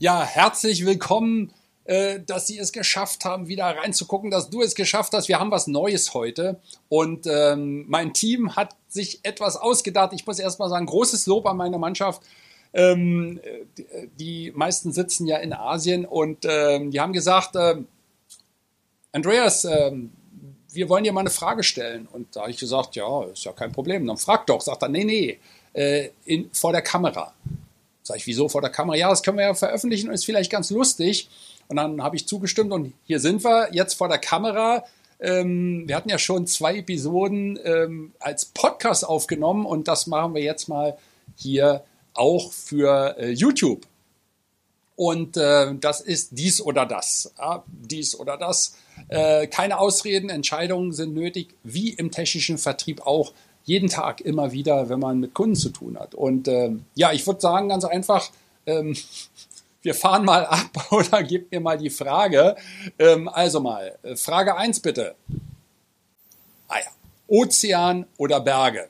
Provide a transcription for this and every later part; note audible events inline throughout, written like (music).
Ja, herzlich willkommen, äh, dass Sie es geschafft haben, wieder reinzugucken, dass du es geschafft hast. Wir haben was Neues heute und ähm, mein Team hat sich etwas ausgedacht. Ich muss erst mal sagen, großes Lob an meine Mannschaft. Ähm, die, meisten sitzen ja in Asien und ähm, die haben gesagt, äh, Andreas, wir wollen dir mal eine Frage stellen. Und da habe ich gesagt, ja, ist ja kein Problem. Dann frag doch. Sagt er, nee, nee, äh, in, vor der Kamera. Sag ich, wieso vor der Kamera? Ja, das können wir ja veröffentlichen und ist vielleicht ganz lustig. Und dann habe ich zugestimmt und hier sind wir jetzt vor der Kamera. Ähm, wir hatten ja schon zwei Episoden ähm, als Podcast aufgenommen und das machen wir jetzt mal hier auch für äh, YouTube. Und äh, das ist dies oder das. Ja, dies oder das. Äh, keine Ausreden, Entscheidungen sind nötig, wie im technischen Vertrieb auch jeden Tag immer wieder, wenn man mit Kunden zu tun hat. Und ähm, ja, ich würde sagen, ganz einfach, ähm, (laughs) wir fahren mal ab (laughs) oder gebt mir mal die Frage. Ähm, also mal, äh, Frage 1 bitte. Ah ja, Ozean oder Berge?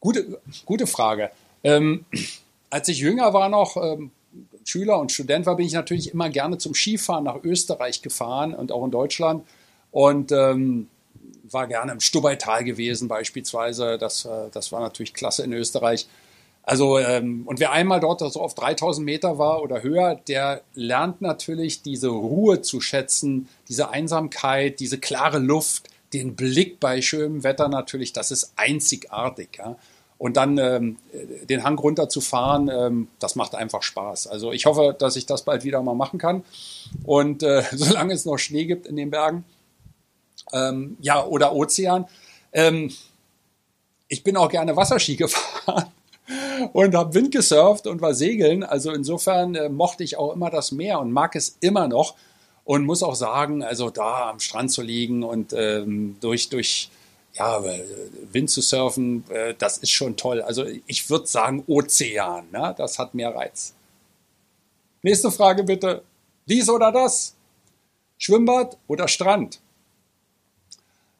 Gute, gute Frage. Ähm, (clears throat) als ich jünger war noch, ähm, Schüler und Student war, bin ich natürlich immer gerne zum Skifahren nach Österreich gefahren und auch in Deutschland. Und ähm, war gerne im Stubaital gewesen beispielsweise. Das, äh, das war natürlich klasse in Österreich. Also, ähm, und wer einmal dort so auf 3000 Meter war oder höher, der lernt natürlich diese Ruhe zu schätzen, diese Einsamkeit, diese klare Luft, den Blick bei schönem Wetter natürlich, das ist einzigartig. Ja? Und dann ähm, den Hang runter zu fahren, ähm, das macht einfach Spaß. Also ich hoffe, dass ich das bald wieder mal machen kann. Und äh, (laughs) solange es noch Schnee gibt in den Bergen, ähm, ja, oder Ozean. Ähm, ich bin auch gerne Wasserski (laughs) gefahren und habe Wind gesurft und war segeln. Also insofern äh, mochte ich auch immer das Meer und mag es immer noch und muss auch sagen, also da am Strand zu liegen und ähm, durch durch ja äh, Wind zu surfen, äh, das ist schon toll. Also ich würde sagen Ozean, ne? das hat mehr Reiz. Nächste Frage bitte. Dies oder das? Schwimmbad oder Strand?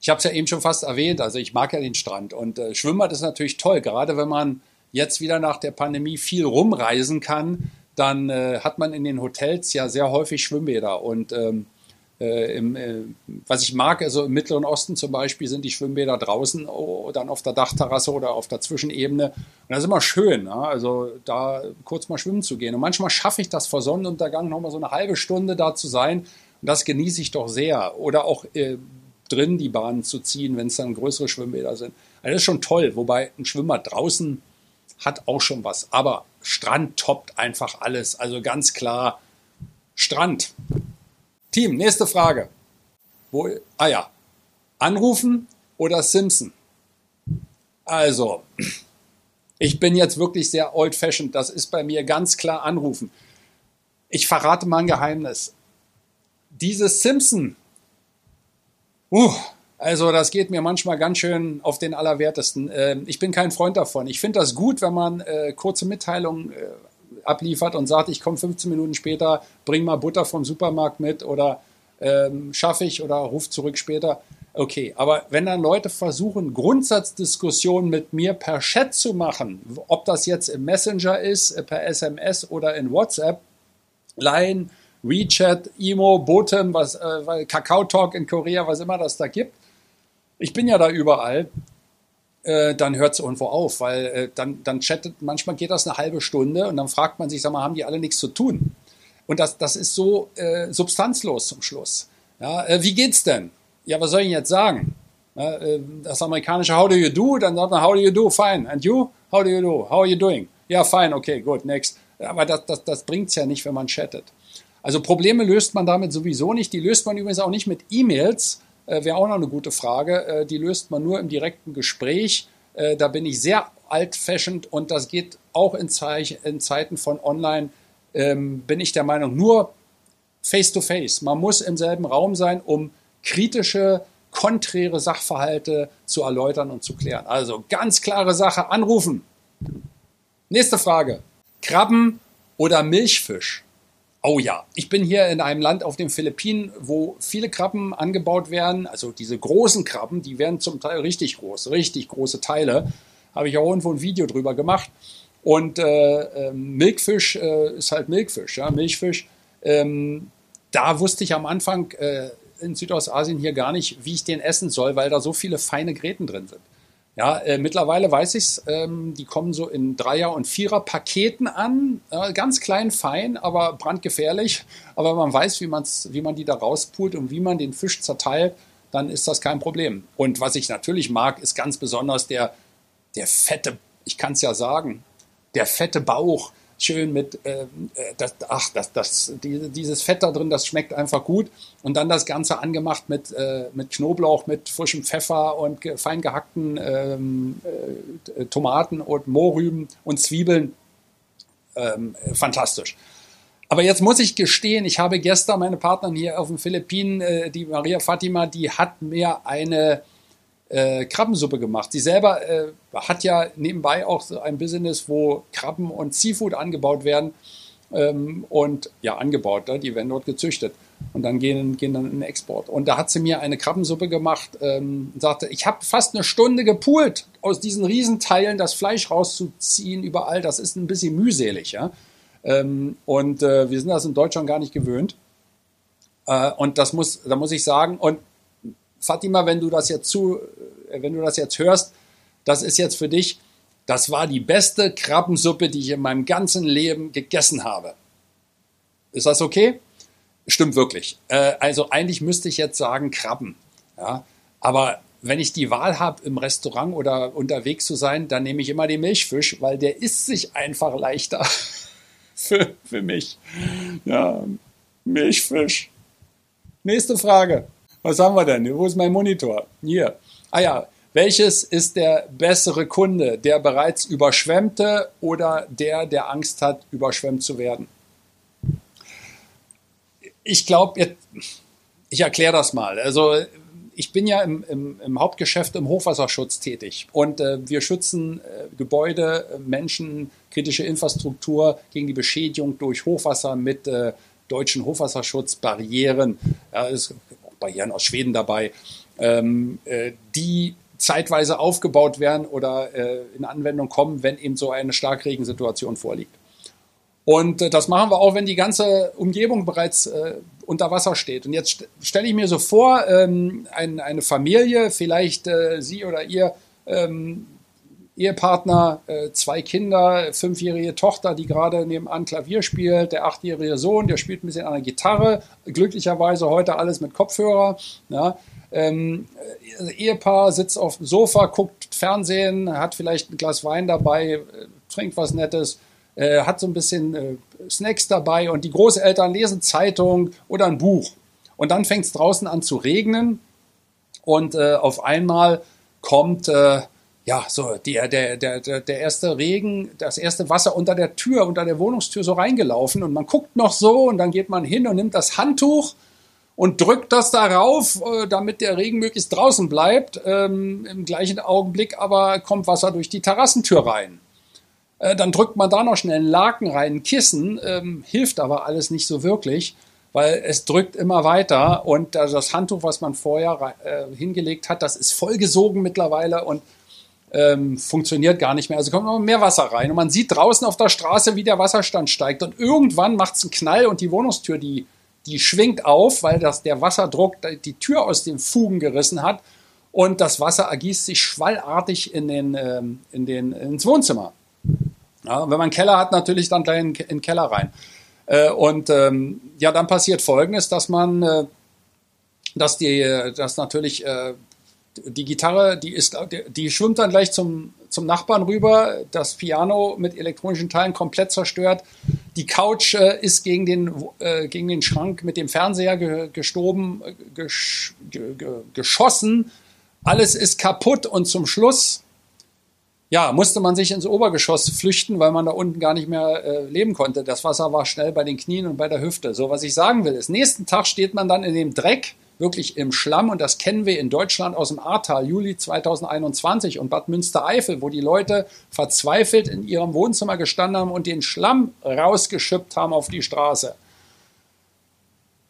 Ich habe es ja eben schon fast erwähnt, also ich mag ja den Strand und äh, Schwimmbad ist natürlich toll, gerade wenn man jetzt wieder nach der Pandemie viel rumreisen kann, dann äh, hat man in den Hotels ja sehr häufig Schwimmbäder und ähm, äh, im, äh, was ich mag, also im Mittleren Osten zum Beispiel sind die Schwimmbäder draußen, oh, dann auf der Dachterrasse oder auf der Zwischenebene. Und das ist immer schön, ja? also da kurz mal schwimmen zu gehen. Und manchmal schaffe ich das vor Sonnenuntergang nochmal so eine halbe Stunde da zu sein. Und das genieße ich doch sehr. Oder auch äh, drin die Bahnen zu ziehen, wenn es dann größere Schwimmbäder sind. Also das ist schon toll, wobei ein Schwimmer draußen hat auch schon was. Aber Strand toppt einfach alles. Also ganz klar Strand. Team, nächste Frage. Wo, ah ja, anrufen oder Simpson? Also, ich bin jetzt wirklich sehr old-fashioned. Das ist bei mir ganz klar anrufen. Ich verrate mal ein Geheimnis. Dieses Simpson Uh, also das geht mir manchmal ganz schön auf den Allerwertesten. Ähm, ich bin kein Freund davon. Ich finde das gut, wenn man äh, kurze Mitteilungen äh, abliefert und sagt, ich komme 15 Minuten später, bring mal Butter vom Supermarkt mit oder ähm, schaffe ich oder ruf zurück später. Okay, aber wenn dann Leute versuchen, Grundsatzdiskussionen mit mir per Chat zu machen, ob das jetzt im Messenger ist, äh, per SMS oder in WhatsApp, Line, WeChat, Imo, Botem, was, äh, Kakao Talk in Korea, was immer das da gibt. Ich bin ja da überall. Äh, dann hört es irgendwo auf, weil äh, dann, dann chattet, manchmal geht das eine halbe Stunde und dann fragt man sich, sag mal, haben die alle nichts zu tun? Und das, das ist so äh, substanzlos zum Schluss. Ja, äh, wie geht's denn? Ja, was soll ich jetzt sagen? Ja, äh, das amerikanische How do you do? Dann sagt man How do you do? Fine. And you? How do you do? How are you doing? Ja, fine. Okay, good. Next. Aber das, das, das bringt's ja nicht, wenn man chattet. Also Probleme löst man damit sowieso nicht. Die löst man übrigens auch nicht mit E-Mails. Äh, Wäre auch noch eine gute Frage. Äh, die löst man nur im direkten Gespräch. Äh, da bin ich sehr alt-fashioned und das geht auch in, Zeich in Zeiten von Online ähm, bin ich der Meinung, nur face-to-face. -face. Man muss im selben Raum sein, um kritische, konträre Sachverhalte zu erläutern und zu klären. Also ganz klare Sache, anrufen. Nächste Frage. Krabben oder Milchfisch? Oh ja, ich bin hier in einem Land auf den Philippinen, wo viele Krabben angebaut werden. Also diese großen Krabben, die werden zum Teil richtig groß, richtig große Teile. Habe ich auch irgendwo ein Video drüber gemacht. Und äh, äh, Milchfisch äh, ist halt Milchfisch, ja, Milchfisch. Ähm, da wusste ich am Anfang äh, in Südostasien hier gar nicht, wie ich den essen soll, weil da so viele feine Gräten drin sind. Ja, äh, mittlerweile weiß ich's. Ähm, die kommen so in Dreier- und Vierer-Paketen an, äh, ganz klein, fein, aber brandgefährlich. Aber wenn man weiß, wie, man's, wie man die da rauspult und wie man den Fisch zerteilt, dann ist das kein Problem. Und was ich natürlich mag, ist ganz besonders der, der fette, ich kann es ja sagen, der fette Bauch, schön mit, äh, äh, das, ach, das, das, die, dieses Fett da drin, das schmeckt einfach gut. Und dann das Ganze angemacht mit, äh, mit Knoblauch, mit frischem Pfeffer und ge fein gehackten ähm, äh, Tomaten und Mohrrüben und Zwiebeln. Ähm, fantastisch. Aber jetzt muss ich gestehen, ich habe gestern meine Partnerin hier auf den Philippinen, äh, die Maria Fatima, die hat mir eine äh, Krabbensuppe gemacht. Sie selber äh, hat ja nebenbei auch so ein Business, wo Krabben und Seafood angebaut werden. Ähm, und ja, angebaut, ne? die werden dort gezüchtet und dann gehen, gehen dann in den Export. Und da hat sie mir eine Krabbensuppe gemacht ähm, und sagte, ich habe fast eine Stunde gepult, aus diesen Riesenteilen das Fleisch rauszuziehen überall. Das ist ein bisschen mühselig. Ja? Ähm, und äh, wir sind das in Deutschland gar nicht gewöhnt. Äh, und das muss, da muss ich sagen, und Fatima, wenn du das jetzt zu, äh, wenn du das jetzt hörst, das ist jetzt für dich, das war die beste Krabbensuppe, die ich in meinem ganzen Leben gegessen habe. Ist das okay? Stimmt wirklich. Äh, also eigentlich müsste ich jetzt sagen Krabben. Ja? Aber wenn ich die Wahl habe, im Restaurant oder unterwegs zu sein, dann nehme ich immer den Milchfisch, weil der isst sich einfach leichter (laughs) für, für mich. Ja, Milchfisch. Nächste Frage. Was haben wir denn? Wo ist mein Monitor? Hier. Ah ja, welches ist der bessere Kunde? Der bereits überschwemmte oder der, der Angst hat, überschwemmt zu werden? Ich glaube, ich erkläre das mal. Also ich bin ja im, im, im, Hauptgeschäft im Hochwasserschutz tätig und äh, wir schützen äh, Gebäude, Menschen, kritische Infrastruktur gegen die Beschädigung durch Hochwasser mit äh, deutschen Hochwasserschutzbarrieren. Ja, es Barrieren aus Schweden dabei, ähm, äh, die zeitweise aufgebaut werden oder äh, in Anwendung kommen, wenn eben so eine Starkregensituation vorliegt. Und äh, das machen wir auch, wenn die ganze Umgebung bereits äh, unter Wasser steht. Und jetzt st stelle ich mir so vor, ähm, ein, eine Familie, vielleicht äh, Sie oder ihr ähm, Ehepartner, äh, zwei Kinder, fünfjährige Tochter, die gerade nebenan Klavier spielt, der achtjährige Sohn, der spielt ein bisschen an der Gitarre, glücklicherweise heute alles mit Kopfhörer. Ja. Ähm, äh, Ehepaar sitzt auf dem Sofa, guckt Fernsehen, hat vielleicht ein Glas Wein dabei, äh, trinkt was Nettes, äh, hat so ein bisschen äh, Snacks dabei und die Großeltern lesen Zeitung oder ein Buch. Und dann fängt es draußen an zu regnen und äh, auf einmal kommt ja, so der, der, der, der erste Regen, das erste Wasser unter der Tür, unter der Wohnungstür so reingelaufen und man guckt noch so und dann geht man hin und nimmt das Handtuch und drückt das darauf, äh, damit der Regen möglichst draußen bleibt. Ähm, Im gleichen Augenblick aber kommt Wasser durch die Terrassentür rein. Äh, dann drückt man da noch schnell einen Laken rein, ein Kissen, ähm, hilft aber alles nicht so wirklich, weil es drückt immer weiter und das Handtuch, was man vorher äh, hingelegt hat, das ist vollgesogen mittlerweile und ähm, funktioniert gar nicht mehr. Also kommt noch mehr Wasser rein und man sieht draußen auf der Straße, wie der Wasserstand steigt und irgendwann macht es einen Knall und die Wohnungstür, die, die schwingt auf, weil das, der Wasserdruck die Tür aus den Fugen gerissen hat und das Wasser ergießt sich schwallartig in den, ähm, in den, ins Wohnzimmer. Ja, wenn man einen Keller hat, natürlich dann gleich in, in den Keller rein. Äh, und ähm, ja, dann passiert Folgendes, dass man, äh, dass die, dass natürlich äh, die Gitarre, die ist, die schwimmt dann gleich zum, zum Nachbarn rüber, das Piano mit elektronischen Teilen komplett zerstört. Die Couch äh, ist gegen den, äh, gegen den Schrank mit dem Fernseher ge, gestoben, äh, gesch, ge, ge, geschossen. Alles ist kaputt und zum Schluss ja, musste man sich ins Obergeschoss flüchten, weil man da unten gar nicht mehr äh, leben konnte. Das Wasser war schnell bei den Knien und bei der Hüfte. So, was ich sagen will, ist, nächsten Tag steht man dann in dem Dreck, wirklich im Schlamm und das kennen wir in Deutschland aus dem Ahrtal, Juli 2021 und Bad Münstereifel, wo die Leute verzweifelt in ihrem Wohnzimmer gestanden haben und den Schlamm rausgeschippt haben auf die Straße.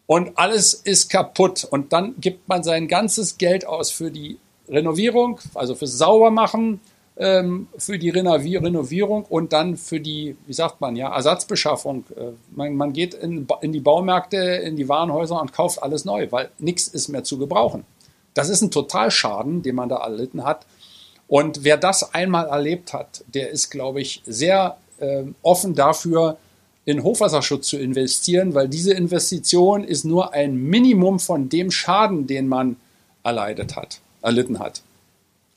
Und alles ist kaputt und dann gibt man sein ganzes Geld aus für die Renovierung, also fürs Saubermachen, ähm, für die Renovierung und dann für die, wie sagt man, ja, Ersatzbeschaffung. Äh, man, man geht in, in die Baumärkte, in die Warenhäuser und kauft alles neu, weil nichts ist mehr zu gebrauchen. Das ist ein Totalschaden, den man da erlitten hat. Und wer das einmal erlebt hat, der ist, glaube ich, sehr äh, offen dafür, in Hochwasserschutz zu investieren, weil diese Investition ist nur ein Minimum von dem Schaden, den man erleidet hat, erlitten hat.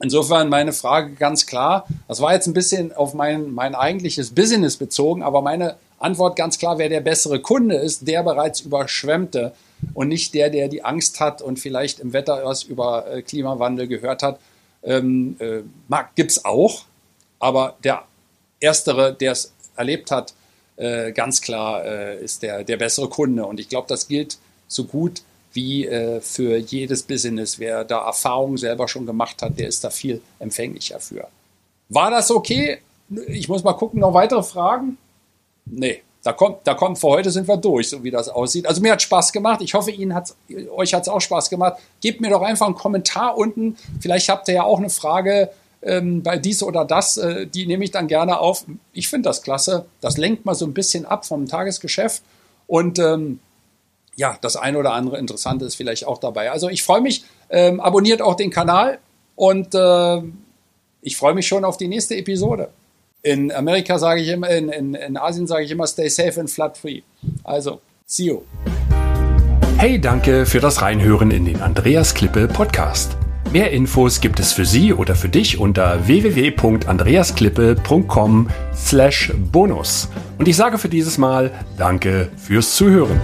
Insofern meine Frage ganz klar, das war jetzt ein bisschen auf mein, mein eigentliches Business bezogen, aber meine Antwort ganz klar, wer der bessere Kunde ist, der bereits überschwemmte und nicht der, der die Angst hat und vielleicht im Wetter was über äh, Klimawandel gehört hat. Ähm, äh, Gibt es auch, aber der Erstere, der es erlebt hat, äh, ganz klar äh, ist der, der bessere Kunde. Und ich glaube, das gilt so gut wie äh, für jedes Business. Wer da Erfahrungen selber schon gemacht hat, der ist da viel empfänglicher für. War das okay? Ich muss mal gucken, noch weitere Fragen? Nee, da kommt, da kommt, für heute sind wir durch, so wie das aussieht. Also mir hat Spaß gemacht. Ich hoffe, Ihnen hat's, euch hat es auch Spaß gemacht. Gebt mir doch einfach einen Kommentar unten. Vielleicht habt ihr ja auch eine Frage ähm, bei dies oder das. Äh, die nehme ich dann gerne auf. Ich finde das klasse. Das lenkt mal so ein bisschen ab vom Tagesgeschäft. Und ähm, ja, das eine oder andere Interessante ist vielleicht auch dabei. Also ich freue mich, ähm, abonniert auch den Kanal und äh, ich freue mich schon auf die nächste Episode. In Amerika sage ich immer, in, in, in Asien sage ich immer, stay safe and flood free. Also, see you. Hey, danke für das Reinhören in den Andreas Klippe Podcast. Mehr Infos gibt es für Sie oder für dich unter www.andreasklippe.com slash bonus. Und ich sage für dieses Mal Danke fürs Zuhören.